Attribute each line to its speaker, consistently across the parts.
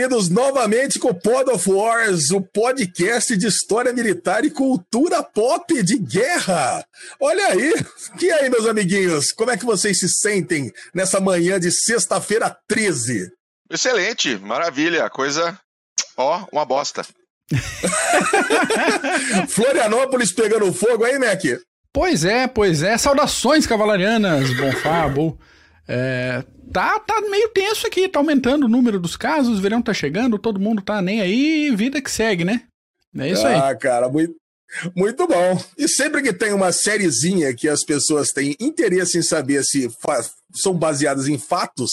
Speaker 1: reunidos novamente com o Pod of Wars, o podcast de história militar e cultura pop de guerra. Olha aí, e aí, meus amiguinhos, como é que vocês se sentem nessa manhã de sexta-feira 13?
Speaker 2: Excelente, maravilha, coisa, ó, uma bosta.
Speaker 1: Florianópolis pegando fogo aí, Mac?
Speaker 3: Pois é, pois é. Saudações cavalarianas, Bonfabo. É, tá, tá meio tenso aqui, tá aumentando o número dos casos, o verão tá chegando, todo mundo tá nem aí, vida que segue, né? É isso aí.
Speaker 1: Ah, cara, muito, muito bom. E sempre que tem uma sériezinha que as pessoas têm interesse em saber se são baseadas em fatos,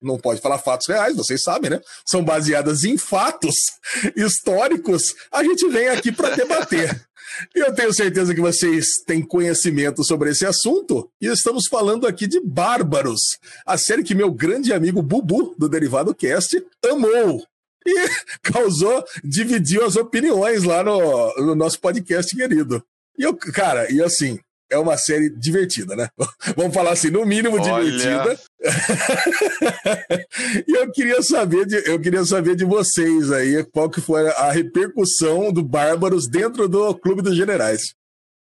Speaker 1: não pode falar fatos reais, vocês sabem, né? São baseadas em fatos históricos, a gente vem aqui para debater. Eu tenho certeza que vocês têm conhecimento sobre esse assunto. E estamos falando aqui de Bárbaros, a série que meu grande amigo Bubu, do Derivado Cast, amou. E causou, dividiu as opiniões lá no, no nosso podcast querido. E eu, cara, e assim, é uma série divertida, né? Vamos falar assim, no mínimo Olha. divertida. e eu queria saber de, eu queria saber de vocês aí qual que foi a repercussão do Bárbaros dentro do Clube dos Generais.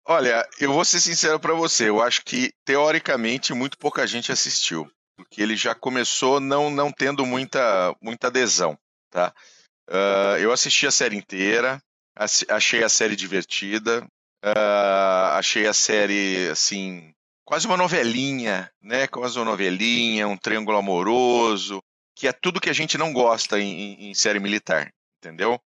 Speaker 2: Olha, eu vou ser sincero para você, eu acho que teoricamente muito pouca gente assistiu, porque ele já começou não não tendo muita muita adesão, tá? Uh, eu assisti a série inteira, achei a série divertida, Uh, achei a série, assim, quase uma novelinha, né? Quase uma novelinha, um triângulo amoroso, que é tudo que a gente não gosta em, em série militar, entendeu?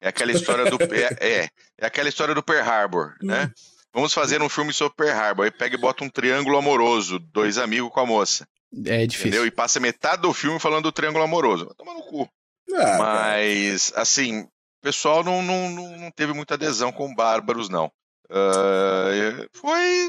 Speaker 2: É aquela história do é, é, é, aquela história do Pearl Harbor, né? Hum. Vamos fazer um filme sobre Pearl Harbor, aí pega e bota um triângulo amoroso, dois amigos com a moça.
Speaker 3: É difícil. Entendeu?
Speaker 2: E passa metade do filme falando do triângulo amoroso. Vai tomar no cu. Ah, Mas, cara. assim, o pessoal não, não, não teve muita adesão com Bárbaros, não. Uh, foi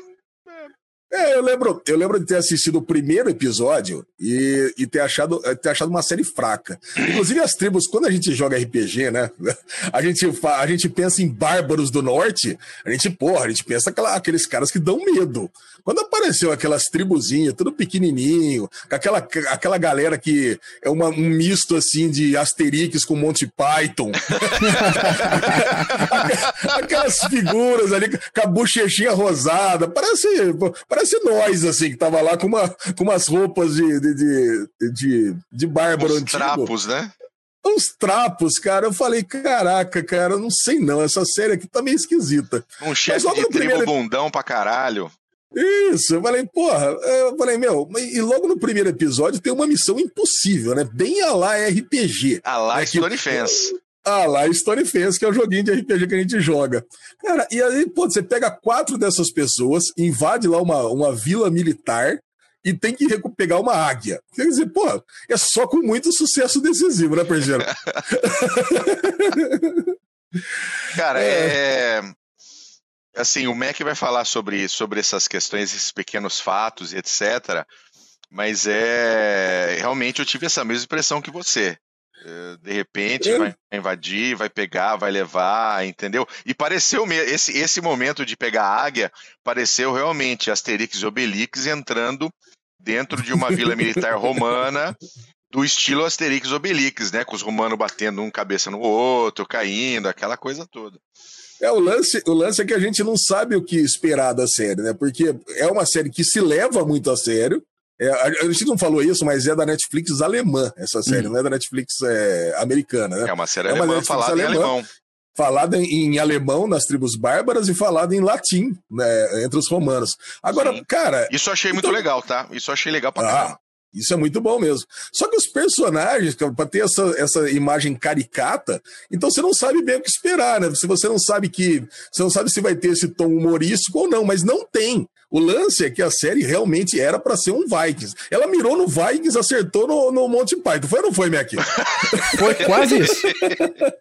Speaker 1: é, eu lembro, eu lembro de ter assistido o primeiro episódio e, e ter, achado, ter achado uma série fraca. Inclusive, as tribos, quando a gente joga RPG, né? A gente, a gente pensa em bárbaros do norte, a gente, porra, a gente pensa aquela, aqueles caras que dão medo. Quando apareceu aquelas tribuzinhas, tudo pequenininho, aquela, aquela galera que é uma, um misto assim de Asterix com Monty Python. aquelas figuras ali com a bochechinha rosada, parece, parece parece nós, assim, que tava lá com, uma, com umas roupas de, de, de, de, de bárbaro
Speaker 2: antigo. trapos, né?
Speaker 1: Uns trapos, cara. Eu falei, caraca, cara, não sei não. Essa série aqui tá meio esquisita.
Speaker 2: Um chefe de tribo primeiro... bundão pra caralho.
Speaker 1: Isso, eu falei, porra, eu falei, meu, e logo no primeiro episódio tem uma missão impossível, né? Bem a lá RPG.
Speaker 2: A lá né? Story Fence.
Speaker 1: Ah, lá Story Fence, que é o joguinho de RPG que a gente joga. Cara, e aí, pô, você pega quatro dessas pessoas, invade lá uma, uma vila militar e tem que pegar uma águia. Quer dizer, pô, é só com muito sucesso decisivo, né, Pergeno?
Speaker 2: Cara, é... é... Assim, o Mac vai falar sobre, sobre essas questões, esses pequenos fatos e etc. Mas é. Realmente eu tive essa mesma impressão que você. Eh, de repente vai invadir, vai pegar, vai levar, entendeu? E pareceu esse esse momento de pegar a águia pareceu realmente Asterix e Obelix entrando dentro de uma vila militar romana do estilo Asterix e Obelix, né? Com os romanos batendo um cabeça no outro, caindo, aquela coisa toda.
Speaker 1: É, o lance, o lance é que a gente não sabe o que esperar da série, né? Porque é uma série que se leva muito a sério, é, a, gente não falou isso, mas é da Netflix alemã, essa série, hum. não é da Netflix é, americana, né?
Speaker 2: É uma série é uma alemã falada alemã, em alemão.
Speaker 1: Falada em, em, alemão nas tribos bárbaras e falada em latim, né, entre os romanos. Agora, Sim. cara.
Speaker 2: Isso eu achei então... muito legal, tá? Isso eu achei legal pra ah, caramba.
Speaker 1: Isso é muito bom mesmo. Só que os personagens, para ter essa, essa imagem caricata, então você não sabe bem o que esperar, né? Se você não sabe que. Você não sabe se vai ter esse tom humorístico ou não, mas não tem. O lance é que a série realmente era para ser um Vikings. Ela mirou no Vikings, acertou no, no Monty Python. Foi ou não foi, Mac?
Speaker 3: Foi quase isso.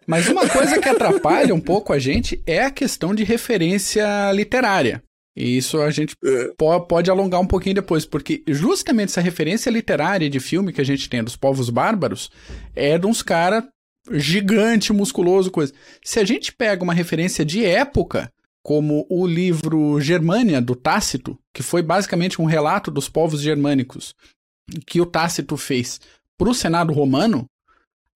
Speaker 3: Mas uma coisa que atrapalha um pouco a gente é a questão de referência literária. E isso a gente é. pode alongar um pouquinho depois, porque justamente essa referência literária de filme que a gente tem dos povos bárbaros é de uns caras gigante, musculoso, coisa. Se a gente pega uma referência de época, como o livro Germânia, do Tácito, que foi basicamente um relato dos povos germânicos que o Tácito fez para o Senado romano,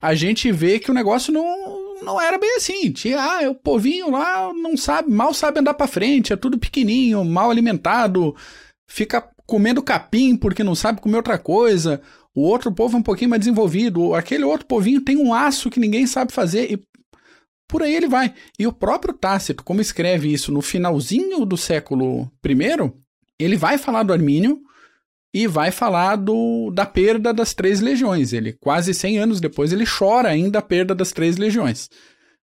Speaker 3: a gente vê que o negócio não, não era bem assim. Tinha, ah, o povinho lá não sabe, mal sabe andar para frente, é tudo pequenininho, mal alimentado, fica comendo capim porque não sabe comer outra coisa. O outro povo é um pouquinho mais desenvolvido, aquele outro povinho tem um aço que ninguém sabe fazer e por aí ele vai. E o próprio Tácito, como escreve isso no finalzinho do século I, ele vai falar do Armínio e vai falar do, da perda das três legiões. Ele, quase 100 anos depois, ele chora ainda a perda das três legiões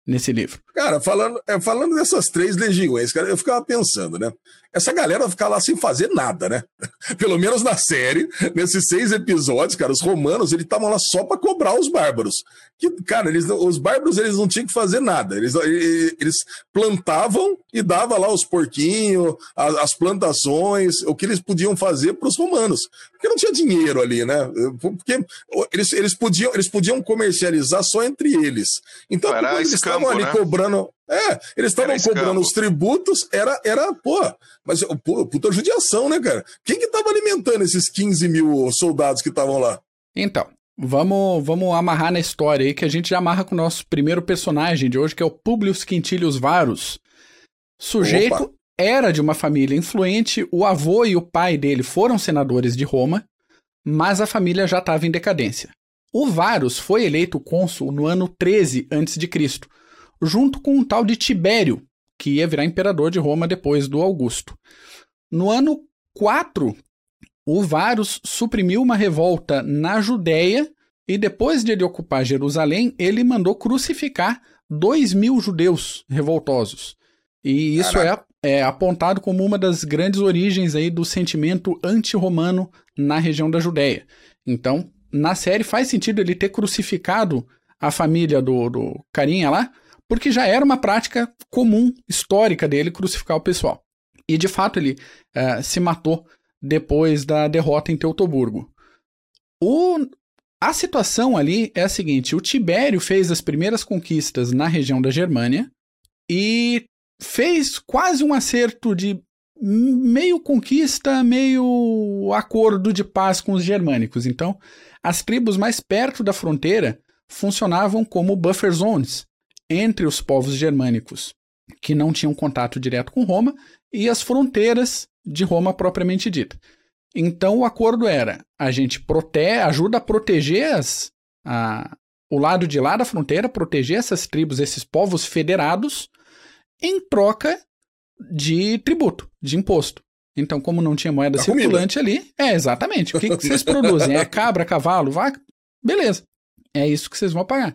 Speaker 3: nesse livro.
Speaker 1: Cara, falando, é, falando dessas três legiões, cara, eu ficava pensando, né? Essa galera vai ficar lá sem fazer nada, né? Pelo menos na série, nesses seis episódios, cara, os romanos, eles estavam lá só para cobrar os bárbaros. Que, cara, eles, os bárbaros, eles não tinham que fazer nada. Eles, eles plantavam e dava lá os porquinhos, as, as plantações, o que eles podiam fazer para os romanos. Porque não tinha dinheiro ali, né? Porque eles, eles, podiam, eles podiam comercializar só entre eles. Então, eles estavam ali né? cobrando é, eles estavam cobrando os tributos, era, era, pô, mas pô, puta judiação, né, cara? Quem que tava alimentando esses 15 mil soldados que estavam lá?
Speaker 3: Então, vamos, vamos amarrar na história aí, que a gente já amarra com o nosso primeiro personagem de hoje, que é o Publius Quintilius Varus. Sujeito Opa. era de uma família influente, o avô e o pai dele foram senadores de Roma, mas a família já estava em decadência. O Varus foi eleito cônsul no ano 13 a.C., junto com um tal de Tibério, que ia virar imperador de Roma depois do Augusto. No ano 4, o Varus suprimiu uma revolta na Judéia e depois de ele ocupar Jerusalém, ele mandou crucificar dois mil judeus revoltosos. E isso é, é, apontado como uma das grandes origens aí do sentimento anti-romano na região da Judéia. Então, na série faz sentido ele ter crucificado a família do, do carinha lá, porque já era uma prática comum, histórica dele, crucificar o pessoal. E de fato ele uh, se matou depois da derrota em Teutoburgo. O, a situação ali é a seguinte: o Tibério fez as primeiras conquistas na região da Germânia e fez quase um acerto de meio conquista, meio acordo de paz com os germânicos. Então, as tribos mais perto da fronteira funcionavam como buffer zones, entre os povos germânicos que não tinham contato direto com Roma e as fronteiras de Roma propriamente dita. Então o acordo era: a gente protege, ajuda a proteger as, a, o lado de lá da fronteira, proteger essas tribos, esses povos federados, em troca de tributo, de imposto. Então, como não tinha moeda a circulante comida. ali, é exatamente. O que, que vocês produzem? É cabra, cavalo, vaca? Beleza. É isso que vocês vão pagar.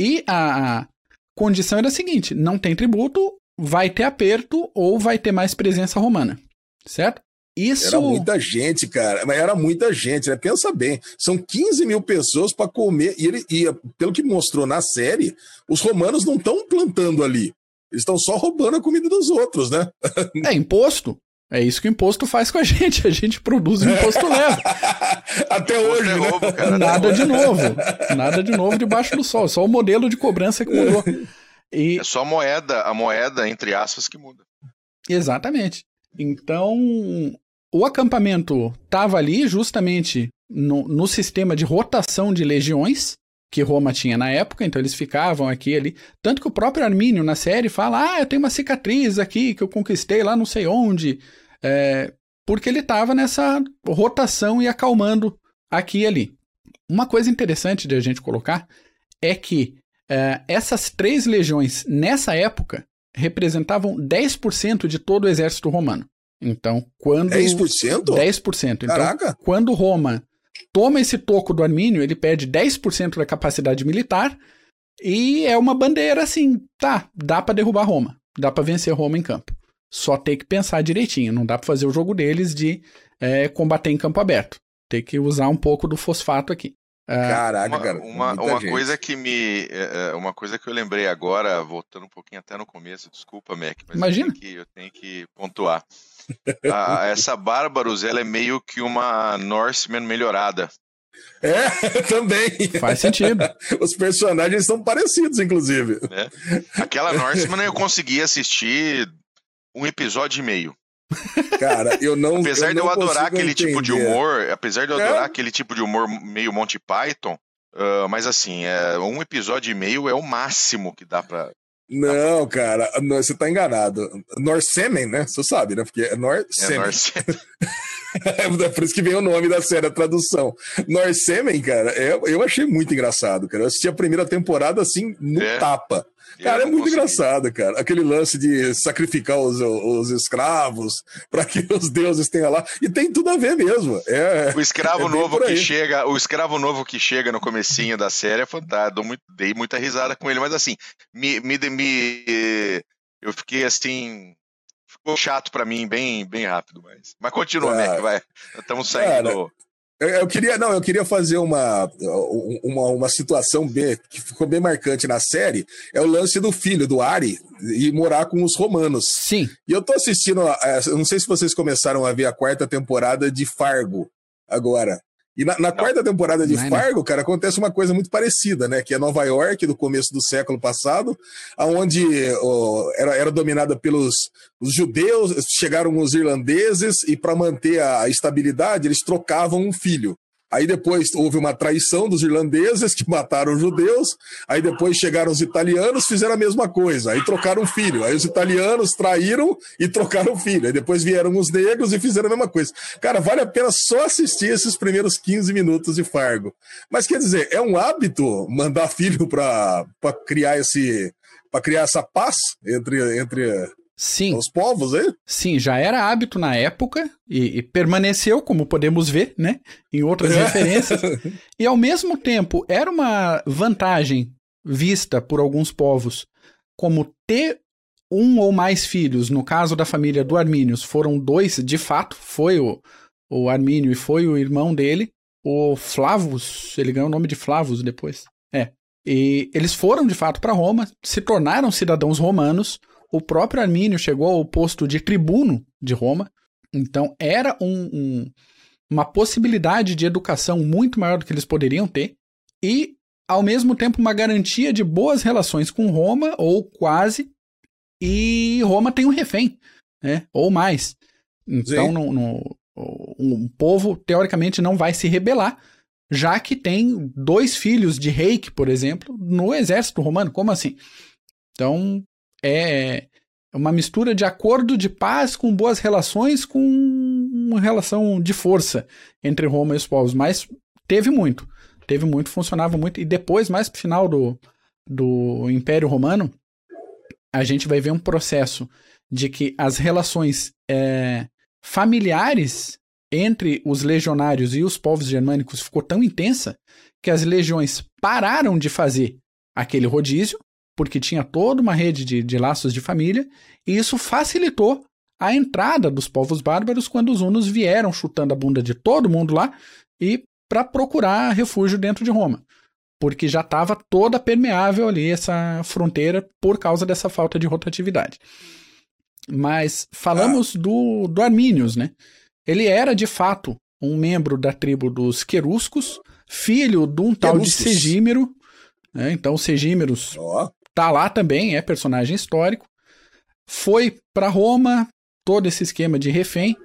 Speaker 3: E a, condição era a seguinte: não tem tributo, vai ter aperto ou vai ter mais presença romana. Certo?
Speaker 1: Isso... Era muita gente, cara. Mas era muita gente, né? Pensa bem. São 15 mil pessoas para comer. E, ele, e pelo que mostrou na série, os romanos não estão plantando ali. Eles estão só roubando a comida dos outros, né?
Speaker 3: É imposto. É isso que o imposto faz com a gente. A gente produz o imposto leva.
Speaker 1: Até hoje, é né?
Speaker 3: Novo, cara, Nada de novo. Nada de novo debaixo do sol. Só o modelo de cobrança que mudou.
Speaker 2: E... É só a moeda, a moeda, entre aspas, que muda.
Speaker 3: Exatamente. Então, o acampamento estava ali justamente no, no sistema de rotação de legiões que Roma tinha na época, então eles ficavam aqui ali. Tanto que o próprio Armínio na série fala: Ah, eu tenho uma cicatriz aqui que eu conquistei lá não sei onde. É, porque ele estava nessa rotação e acalmando aqui e ali. Uma coisa interessante de a gente colocar é que é, essas três legiões, nessa época, representavam 10% de todo o exército romano. Então, quando.
Speaker 1: 10%?
Speaker 3: 10%. Então, Caraca. quando Roma toma esse toco do Armínio, ele perde 10% da capacidade militar e é uma bandeira assim, tá, dá para derrubar Roma, dá para vencer Roma em campo. Só tem que pensar direitinho, não dá para fazer o jogo deles de é, combater em campo aberto. Tem que usar um pouco do fosfato aqui.
Speaker 1: É, Caraca,
Speaker 2: uma,
Speaker 1: cara.
Speaker 2: Uma, uma coisa que me. É, é, uma coisa que eu lembrei agora, voltando um pouquinho até no começo, desculpa, Mac, mas
Speaker 3: Imagina.
Speaker 2: Eu, tenho que, eu tenho que pontuar. A, essa Bárbaros, ela é meio que uma Norseman melhorada.
Speaker 1: É, também.
Speaker 3: Faz sentido.
Speaker 1: Os personagens são parecidos, inclusive.
Speaker 2: É. Aquela Norseman eu consegui assistir um episódio e meio.
Speaker 1: Cara, eu não.
Speaker 2: apesar
Speaker 1: eu
Speaker 2: de
Speaker 1: eu
Speaker 2: adorar aquele entender. tipo de humor, apesar de eu adorar é? aquele tipo de humor meio Monty Python, Uh, mas assim, é, um episódio e meio é o máximo que dá pra.
Speaker 1: Não, cara, você tá enganado. Norsemen, né? Você sabe, né? Porque é Norsemen. É Norsemen. é por isso que vem o nome da série, a tradução. Norsemen, cara, é, eu achei muito engraçado, cara. Eu assisti a primeira temporada assim, no é. tapa. Cara, é muito consegui. engraçado, cara. Aquele lance de sacrificar os, os escravos para que os deuses tenham lá. E tem tudo a ver mesmo. É,
Speaker 2: o escravo é novo que chega, o escravo novo que chega no comecinho da série é fantástico. Muito, dei muita risada com ele, mas assim, me, me, me eu fiquei assim ficou chato para mim bem bem rápido, mas mas continua, ah, Mac, vai. Estamos saindo cara,
Speaker 1: eu, queria, não, eu queria fazer uma, uma, uma situação bem, que ficou bem marcante na série, é o lance do filho, do Ari, e morar com os romanos.
Speaker 3: Sim.
Speaker 1: E eu tô assistindo, não sei se vocês começaram a ver a quarta temporada de Fargo agora. E na, na quarta temporada de Fargo, cara, acontece uma coisa muito parecida, né? Que é Nova York, do começo do século passado, onde oh, era, era dominada pelos os judeus, chegaram os irlandeses, e para manter a estabilidade, eles trocavam um filho. Aí depois houve uma traição dos irlandeses que mataram os judeus. Aí depois chegaram os italianos, fizeram a mesma coisa. Aí trocaram o filho. Aí os italianos traíram e trocaram o filho. Aí depois vieram os negros e fizeram a mesma coisa. Cara, vale a pena só assistir esses primeiros 15 minutos de Fargo. Mas quer dizer, é um hábito mandar filho para criar esse para criar essa paz entre, entre
Speaker 3: Sim.
Speaker 1: Os povos, hein?
Speaker 3: Sim, já era hábito na época e, e permaneceu, como podemos ver, né? Em outras é. referências. E ao mesmo tempo, era uma vantagem vista por alguns povos como ter um ou mais filhos. No caso da família do Armínios, foram dois, de fato, foi o, o Armínio e foi o irmão dele, o Flavus, ele ganhou o nome de Flavus depois. É. E eles foram de fato para Roma, se tornaram cidadãos romanos o próprio Armínio chegou ao posto de tribuno de Roma, então era um, um, uma possibilidade de educação muito maior do que eles poderiam ter, e ao mesmo tempo uma garantia de boas relações com Roma, ou quase, e Roma tem um refém, né? ou mais. Então no, no, um povo, teoricamente, não vai se rebelar, já que tem dois filhos de Reik, por exemplo, no exército romano. Como assim? Então, é uma mistura de acordo de paz com boas relações com uma relação de força entre Roma e os povos. Mas teve muito. Teve muito, funcionava muito. E depois, mais pro final do, do Império Romano, a gente vai ver um processo de que as relações é, familiares entre os legionários e os povos germânicos ficou tão intensa que as legiões pararam de fazer aquele rodízio porque tinha toda uma rede de, de laços de família, e isso facilitou a entrada dos povos bárbaros quando os hunos vieram chutando a bunda de todo mundo lá e para procurar refúgio dentro de Roma, porque já estava toda permeável ali essa fronteira por causa dessa falta de rotatividade. Mas falamos ah. do, do Armínios, né? Ele era de fato um membro da tribo dos Queruscos, filho de um tal de Segímero. Né? Então, Segímeros oh tá lá também, é personagem histórico. Foi para Roma, todo esse esquema de refém,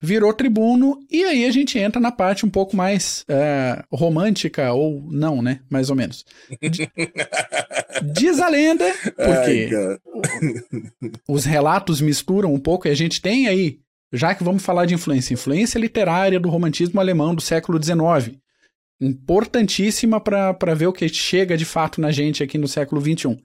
Speaker 3: virou tribuno, e aí a gente entra na parte um pouco mais é, romântica, ou não, né? Mais ou menos. Diz a lenda, porque Ai, os relatos misturam um pouco, e a gente tem aí, já que vamos falar de influência, influência literária do romantismo alemão do século XIX importantíssima para ver o que chega de fato na gente aqui no século XXI.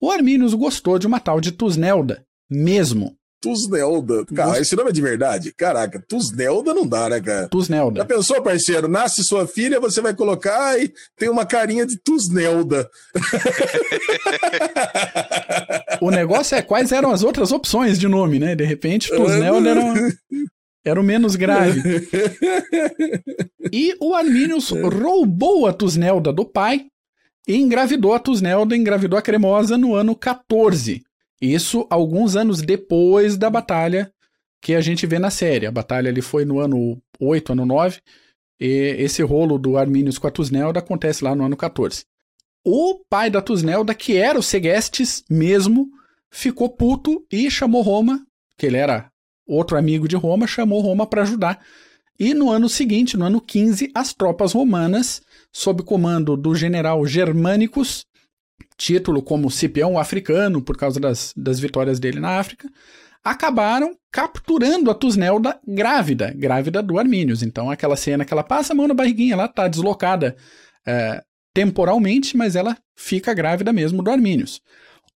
Speaker 3: O Arminius gostou de uma tal de Tusnelda, mesmo.
Speaker 1: Tusnelda. Cara, Gost... esse nome é de verdade? Caraca, Tusnelda não dá, né, cara?
Speaker 3: Tusnelda.
Speaker 1: Já pensou, parceiro? Nasce sua filha, você vai colocar e tem uma carinha de Tusnelda.
Speaker 3: o negócio é quais eram as outras opções de nome, né? De repente, Tusnelda era. Era o menos grave. e o Arminius é. roubou a Tusnelda do pai e engravidou a Tusnelda, engravidou a Cremosa no ano 14. Isso alguns anos depois da batalha que a gente vê na série. A batalha ali foi no ano 8, ano 9. E esse rolo do Arminius com a Tusnelda acontece lá no ano 14. O pai da Tusnelda, que era o Segestes mesmo, ficou puto e chamou Roma, que ele era outro amigo de Roma, chamou Roma para ajudar. E no ano seguinte, no ano 15, as tropas romanas, sob comando do general Germanicus, título como Cipião Africano, por causa das, das vitórias dele na África, acabaram capturando a Tusnelda grávida, grávida do Armínios. Então, aquela cena que ela passa a mão na barriguinha, ela está deslocada é, temporalmente, mas ela fica grávida mesmo do Armínios.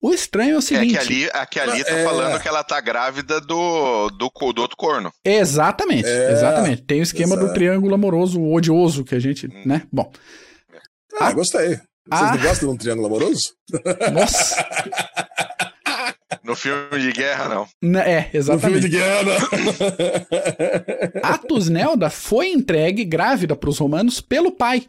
Speaker 3: O estranho é o seguinte.
Speaker 2: É que ali, é que ali tá é... falando que ela tá grávida do, do, do outro corno.
Speaker 3: Exatamente, é... exatamente. Tem o esquema Exato. do triângulo amoroso odioso que a gente, hum. né? Bom.
Speaker 1: Ah, a... gostei. Vocês a... não gostam de um triângulo amoroso?
Speaker 3: Nossa!
Speaker 2: No filme de guerra, não.
Speaker 3: É, exatamente.
Speaker 1: No filme de guerra,
Speaker 3: não. a Tusnelda foi entregue grávida para os romanos pelo pai,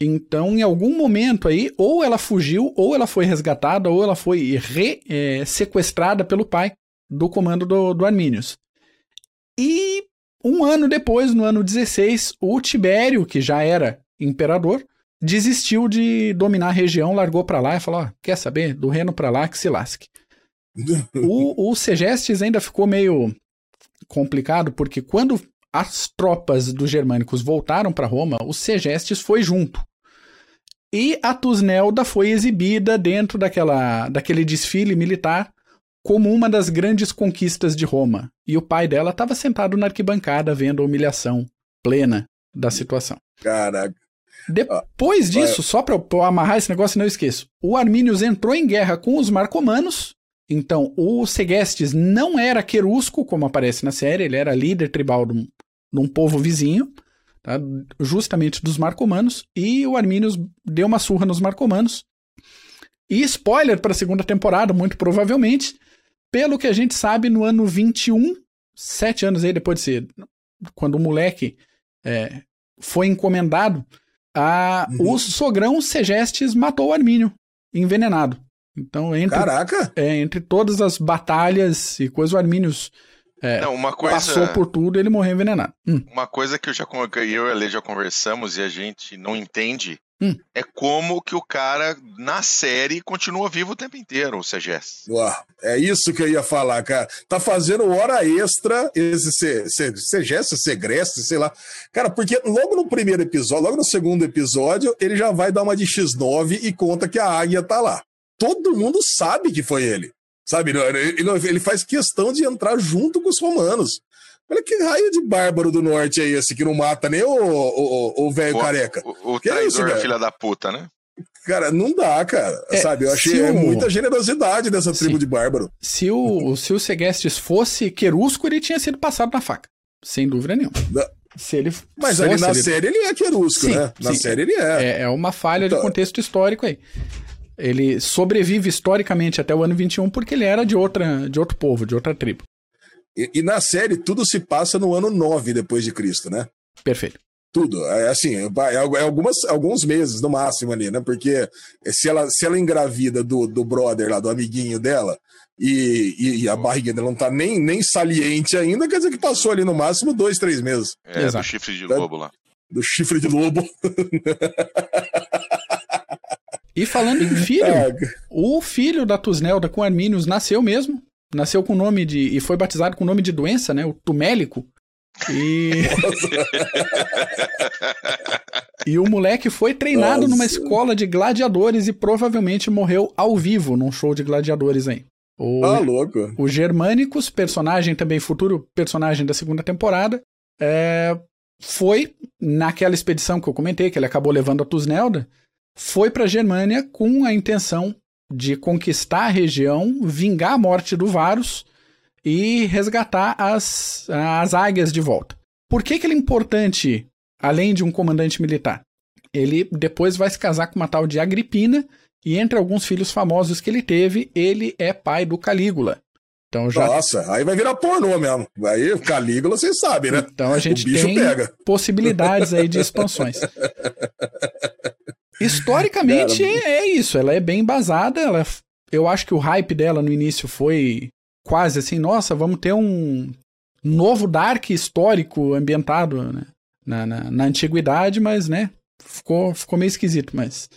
Speaker 3: então, em algum momento aí, ou ela fugiu, ou ela foi resgatada, ou ela foi re, é, sequestrada pelo pai do comando do, do Arminius. E um ano depois, no ano 16, o Tibério, que já era imperador, desistiu de dominar a região, largou para lá e falou: oh, quer saber? Do reino para lá que se lasque. o, o Segestes ainda ficou meio complicado, porque quando as tropas dos germânicos voltaram para Roma, o Segestes foi junto. E a Tusnelda foi exibida dentro daquela, daquele desfile militar como uma das grandes conquistas de Roma. E o pai dela estava sentado na arquibancada vendo a humilhação plena da situação.
Speaker 1: Caraca.
Speaker 3: Depois ah, disso, só para eu amarrar esse negócio não esqueço, o Arminius entrou em guerra com os marcomanos. Então, o Segestes não era querusco, como aparece na série, ele era líder tribal de um, de um povo vizinho tá? justamente dos marcomanos, e o Arminius deu uma surra nos marcomanos. E spoiler para a segunda temporada, muito provavelmente, pelo que a gente sabe, no ano 21, sete anos aí depois de ser, quando o moleque é, foi encomendado, a, uhum. o sogrão Segestes matou o Armínio, envenenado. Então, entre,
Speaker 1: Caraca!
Speaker 3: É, entre todas as batalhas e coisas, o Arminius é, Não, uma coisa... Passou por tudo ele morreu envenenado. Hum.
Speaker 2: Uma coisa que eu já eu e a Lê já conversamos e a gente não entende hum. é como que o cara na série continua vivo o tempo inteiro, o CGS.
Speaker 1: Uau, é isso que eu ia falar, cara. Tá fazendo hora extra esse CGS, Segreste, sei lá. Cara, porque logo no primeiro episódio, logo no segundo episódio, ele já vai dar uma de X9 e conta que a águia tá lá. Todo mundo sabe que foi ele. Sabe? Ele, ele faz questão de entrar junto com os romanos. Olha que raio de bárbaro do norte é esse que não mata nem o velho careca.
Speaker 2: O, o, traidor, é isso, filha da puta, né?
Speaker 1: Cara, não dá, cara. É, sabe? Eu achei é o... muita generosidade dessa tribo Sim. de bárbaro.
Speaker 3: Se o, se o Segestes fosse querusco, ele tinha sido passado na faca. Sem dúvida nenhuma. Da... Se ele
Speaker 1: Mas ali na ele... série ele é querusco, sim, né? Na sim. série ele é.
Speaker 3: é. É uma falha então... de contexto histórico aí. Ele sobrevive historicamente até o ano 21 porque ele era de, outra, de outro povo, de outra tribo.
Speaker 1: E, e na série tudo se passa no ano 9 depois de Cristo, né?
Speaker 3: Perfeito.
Speaker 1: Tudo. É assim, é, é algumas, alguns meses no máximo ali, né? Porque se ela, se ela engravida do, do brother lá, do amiguinho dela, e, e, e, a barriga dela não tá nem, nem saliente ainda, quer dizer que passou ali no máximo dois, três meses.
Speaker 2: É, Exato. do chifre de lobo lá.
Speaker 1: Do chifre de lobo.
Speaker 3: E falando em filho, é. o filho da Tusnelda com Arminius nasceu mesmo. Nasceu com o nome de. e foi batizado com o nome de doença, né? O Tumélico. E. e o moleque foi treinado Nossa. numa escola de gladiadores e provavelmente morreu ao vivo num show de gladiadores aí.
Speaker 1: O, ah, louco.
Speaker 3: O Germânicos, personagem também, futuro personagem da segunda temporada, é, foi naquela expedição que eu comentei, que ele acabou levando a Tusnelda foi para a Germânia com a intenção de conquistar a região, vingar a morte do Varus e resgatar as, as águias de volta. Por que, que ele é importante, além de um comandante militar? Ele depois vai se casar com uma tal de Agripina, e entre alguns filhos famosos que ele teve, ele é pai do Calígula.
Speaker 1: Então já... Nossa, aí vai virar pornô mesmo. Aí Calígula, vocês sabem, né?
Speaker 3: Então a gente tem pega. possibilidades aí de expansões. Historicamente Cara, é isso, ela é bem embasada, ela, eu acho que o hype dela no início foi quase assim, nossa, vamos ter um novo Dark histórico ambientado né? na, na, na, antiguidade, mas né, ficou, ficou meio esquisito, mas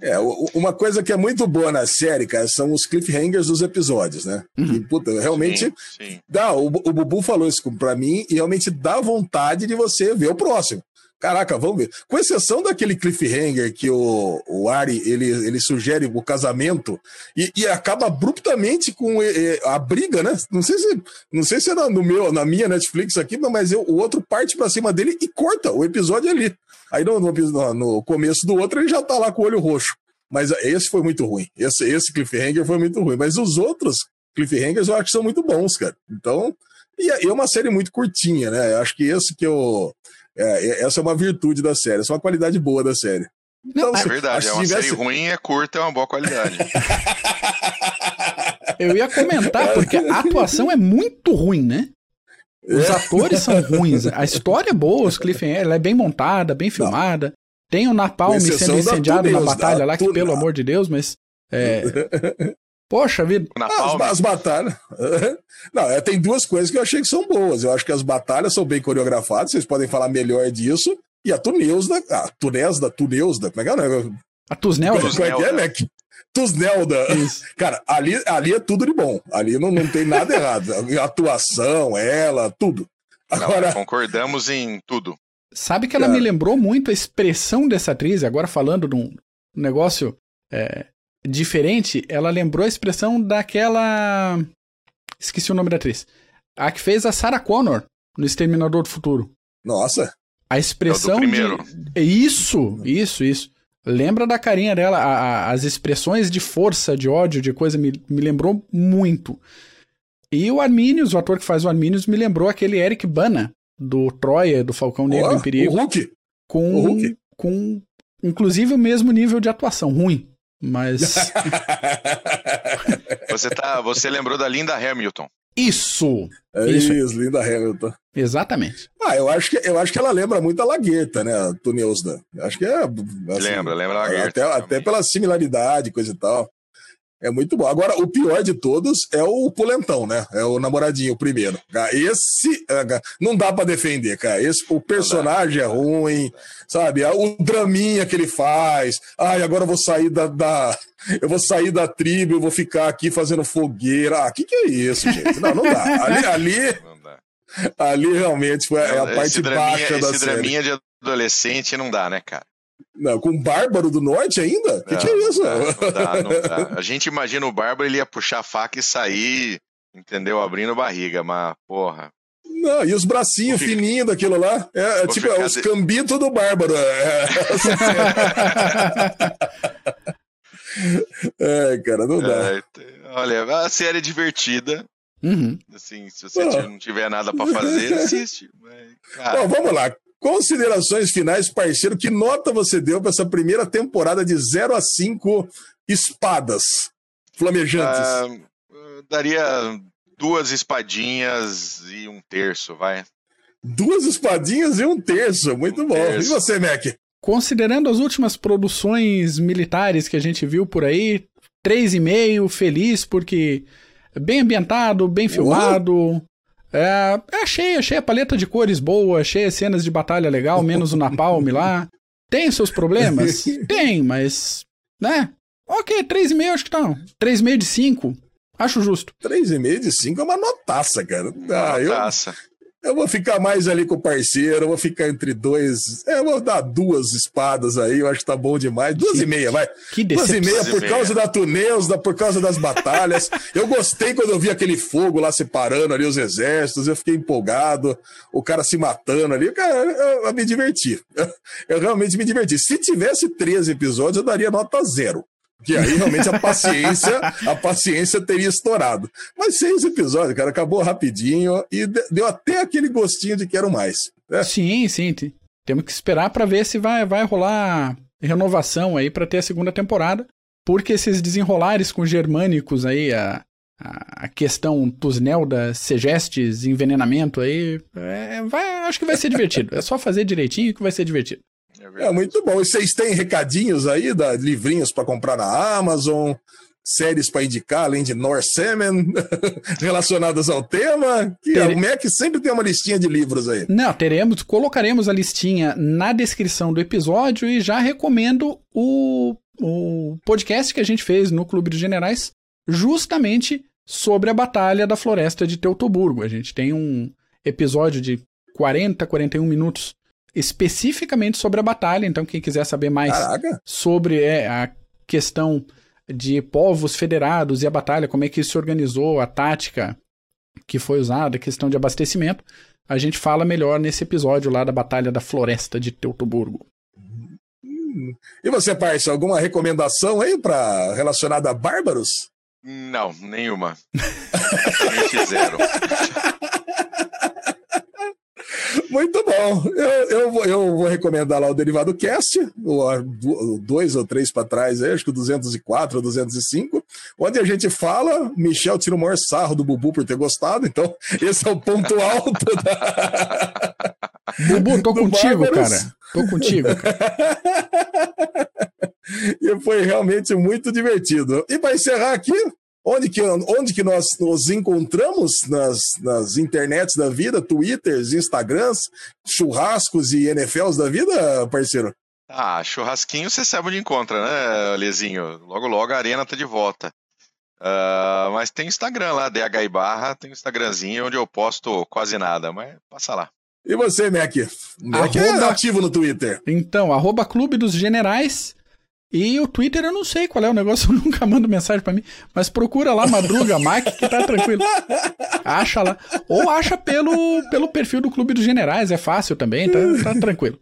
Speaker 1: É, uma coisa que é muito boa na série, cara, são os cliffhangers dos episódios, né? Uhum. E, puta, realmente sim, sim. dá. O, o Bubu falou isso pra mim e realmente dá vontade de você ver o próximo. Caraca, vamos ver. Com exceção daquele cliffhanger que o, o Ari ele, ele sugere o casamento e, e acaba abruptamente com e, a briga, né? Não sei se não sei se é no meu, na minha Netflix aqui, mas eu, o outro parte para cima dele e corta o episódio ali. Aí no, no, no, começo do outro ele já tá lá com o olho roxo. Mas esse foi muito ruim. Esse, esse cliffhanger foi muito ruim. Mas os outros cliffhangers eu acho que são muito bons, cara. Então, e é, é uma série muito curtinha, né? Eu acho que esse que eu é, é, essa é uma virtude da série, essa é uma qualidade boa da série.
Speaker 2: Então, é verdade, é uma tivesse... série ruim, é curta, é uma boa qualidade.
Speaker 3: Eu ia comentar, porque a atuação é muito ruim, né? Os é. atores são ruins, a história é boa, os cliffhanger, ela é bem montada, bem filmada. Não. Tem o Napalm sendo incendiado na batalha lá, que pelo amor de Deus, mas. É... Poxa vida.
Speaker 1: As, as, batalhas. Não, é, tem duas coisas que eu achei que são boas. Eu acho que as batalhas são bem coreografadas, vocês podem falar melhor disso. E a Tuneusda, a Tunesda, Tuneusda, como é que é?
Speaker 3: A Tusnelda.
Speaker 1: Como é que é, Mac? Tusnelda. Isso. Cara, ali, ali é tudo de bom. Ali não, não tem nada errado. A atuação, ela, tudo.
Speaker 2: Agora... Não, concordamos em tudo.
Speaker 3: Sabe que ela me lembrou muito a expressão dessa atriz, agora falando de um negócio é, diferente, ela lembrou a expressão daquela. Esqueci o nome da atriz. A que fez a Sarah Connor no Exterminador do Futuro.
Speaker 1: Nossa!
Speaker 3: A expressão. É de... Isso, isso, isso. Lembra da carinha dela, a, a, as expressões de força, de ódio, de coisa, me, me lembrou muito. E o Arminius, o ator que faz o Arminius, me lembrou aquele Eric Bana, do Troia, do Falcão Negro oh, em Perigo.
Speaker 1: O Hulk!
Speaker 3: Com,
Speaker 1: o
Speaker 3: Hulk. com, inclusive, o mesmo nível de atuação, ruim. Mas.
Speaker 2: você, tá, você lembrou da Linda Hamilton.
Speaker 3: Isso!
Speaker 1: É isso, isso Linda Hamilton.
Speaker 3: Exatamente.
Speaker 1: Ah, eu acho que, eu acho que ela lembra muito a Lagueta, né? A Tuneusda. Acho que é.
Speaker 2: Assim, lembra, lembra a Lagueta.
Speaker 1: Até, até pela similaridade, coisa e tal. É muito bom. Agora, o pior de todos é o Polentão, né? É o namoradinho, o primeiro. Esse é, não dá para defender, cara. Esse, o personagem é ruim, sabe? O draminha que ele faz. Ai, agora eu vou sair da, da, eu vou sair da tribo, eu vou ficar aqui fazendo fogueira. Ah, que que é isso, gente? Não, não dá. Ali, ali, ali realmente foi a, a parte draminha, baixa da
Speaker 2: esse
Speaker 1: série.
Speaker 2: Esse draminha de adolescente não dá, né, cara?
Speaker 1: Não, com Bárbaro do Norte ainda? O que, que, é isso?
Speaker 2: Não, não dá, não dá. A gente imagina o Bárbaro, ele ia puxar a faca e sair, entendeu? Abrindo barriga, mas, porra.
Speaker 1: Não, e os bracinhos ficar... fininhos daquilo lá. É, é tipo é, os de... cambitos do Bárbaro. É, é cara, não dá. É,
Speaker 2: olha, a série é divertida.
Speaker 3: Uhum.
Speaker 2: Assim, se você não tiver nada para fazer, assiste.
Speaker 1: Mas, Bom, vamos lá. Considerações finais, parceiro. Que nota você deu para essa primeira temporada de 0 a 5 espadas flamejantes? Ah,
Speaker 2: daria duas espadinhas e um terço, vai.
Speaker 1: Duas espadinhas e um terço, muito um bom. Terço. E você, Mac?
Speaker 3: Considerando as últimas produções militares que a gente viu por aí, três e meio, feliz porque bem ambientado, bem filmado, uhum. É, achei, achei a paleta de cores boa, achei as cenas de batalha legal, menos o Napalm lá. Tem seus problemas? Tem, mas. Né? Ok, 3,5 acho que tá. 3,5 de 5. Acho justo.
Speaker 1: 3,5 de 5 é uma notaça, cara. Ah, notaça. Eu... Eu vou ficar mais ali com o parceiro, eu vou ficar entre dois. É, eu vou dar duas espadas aí, eu acho que tá bom demais. Duas que, e meia, vai.
Speaker 3: Que
Speaker 1: duas e meia por causa da Tuneus, por causa das batalhas. eu gostei quando eu vi aquele fogo lá separando ali os exércitos, eu fiquei empolgado, o cara se matando ali. Cara, eu, eu me diverti. Eu, eu realmente me diverti. Se tivesse 13 episódios, eu daria nota zero. Que aí realmente a paciência, a paciência teria estourado. Mas seis episódios, cara, acabou rapidinho e deu até aquele gostinho de quero mais.
Speaker 3: Né? Sim, sim. Temos que esperar para ver se vai, vai rolar renovação aí para ter a segunda temporada. Porque esses desenrolares com germânicos aí, a, a questão Tusnelda, Segestes, envenenamento aí, é, vai, acho que vai ser divertido. É só fazer direitinho que vai ser divertido.
Speaker 1: É, é muito bom. E vocês têm recadinhos aí, da, livrinhos para comprar na Amazon? séries para indicar, além de Norseman, relacionadas ao tema. Que Ter... O Mac sempre tem uma listinha de livros aí.
Speaker 3: Não, teremos, colocaremos a listinha na descrição do episódio e já recomendo o, o podcast que a gente fez no Clube dos Generais, justamente sobre a Batalha da Floresta de Teutoburgo. A gente tem um episódio de 40, 41 minutos especificamente sobre a batalha. Então, quem quiser saber mais Caraca. sobre é, a questão de povos federados e a batalha, como é que isso se organizou, a tática que foi usada, a questão de abastecimento, a gente fala melhor nesse episódio lá da Batalha da Floresta de Teutoburgo.
Speaker 1: Hum. E você, parça, alguma recomendação aí para relacionada a bárbaros?
Speaker 2: Não, nenhuma. zero.
Speaker 1: Muito bom. Eu, eu, vou, eu vou recomendar lá o Derivado Cast, o, dois ou três para trás, acho que o 204 ou 205, onde a gente fala, Michel tira o maior sarro do Bubu por ter gostado, então esse é o ponto alto da...
Speaker 3: Bubu, tô contigo, Bárbaros. cara. Tô contigo, cara.
Speaker 1: e foi realmente muito divertido. E para encerrar aqui, Onde que, onde que nós nos encontramos nas, nas internets da vida, Twitters, Instagrams, churrascos e NFLs da vida, parceiro?
Speaker 2: Ah, churrasquinho você sabe onde encontra, né, Lezinho? Logo, logo a arena tá de volta. Uh, mas tem Instagram lá, DH barra, tem um Instagramzinho onde eu posto quase nada, mas passa lá.
Speaker 1: E você, Mac? Mac é arroba... é ativo no Twitter.
Speaker 3: Então, arroba Clube dos Generais. E o Twitter eu não sei qual é o negócio, eu nunca mando mensagem para mim, mas procura lá Madruga Mike que tá tranquilo. Acha lá. Ou acha pelo, pelo perfil do Clube dos Generais, é fácil também, tá, tá tranquilo.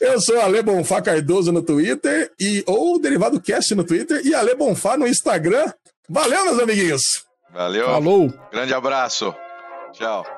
Speaker 1: Eu sou Ale Bonfá Cardoso no Twitter e ou Derivado Cast no Twitter e Ale Bonfá no Instagram. Valeu, meus amiguinhos.
Speaker 2: Valeu.
Speaker 3: Falou.
Speaker 2: Grande abraço. Tchau.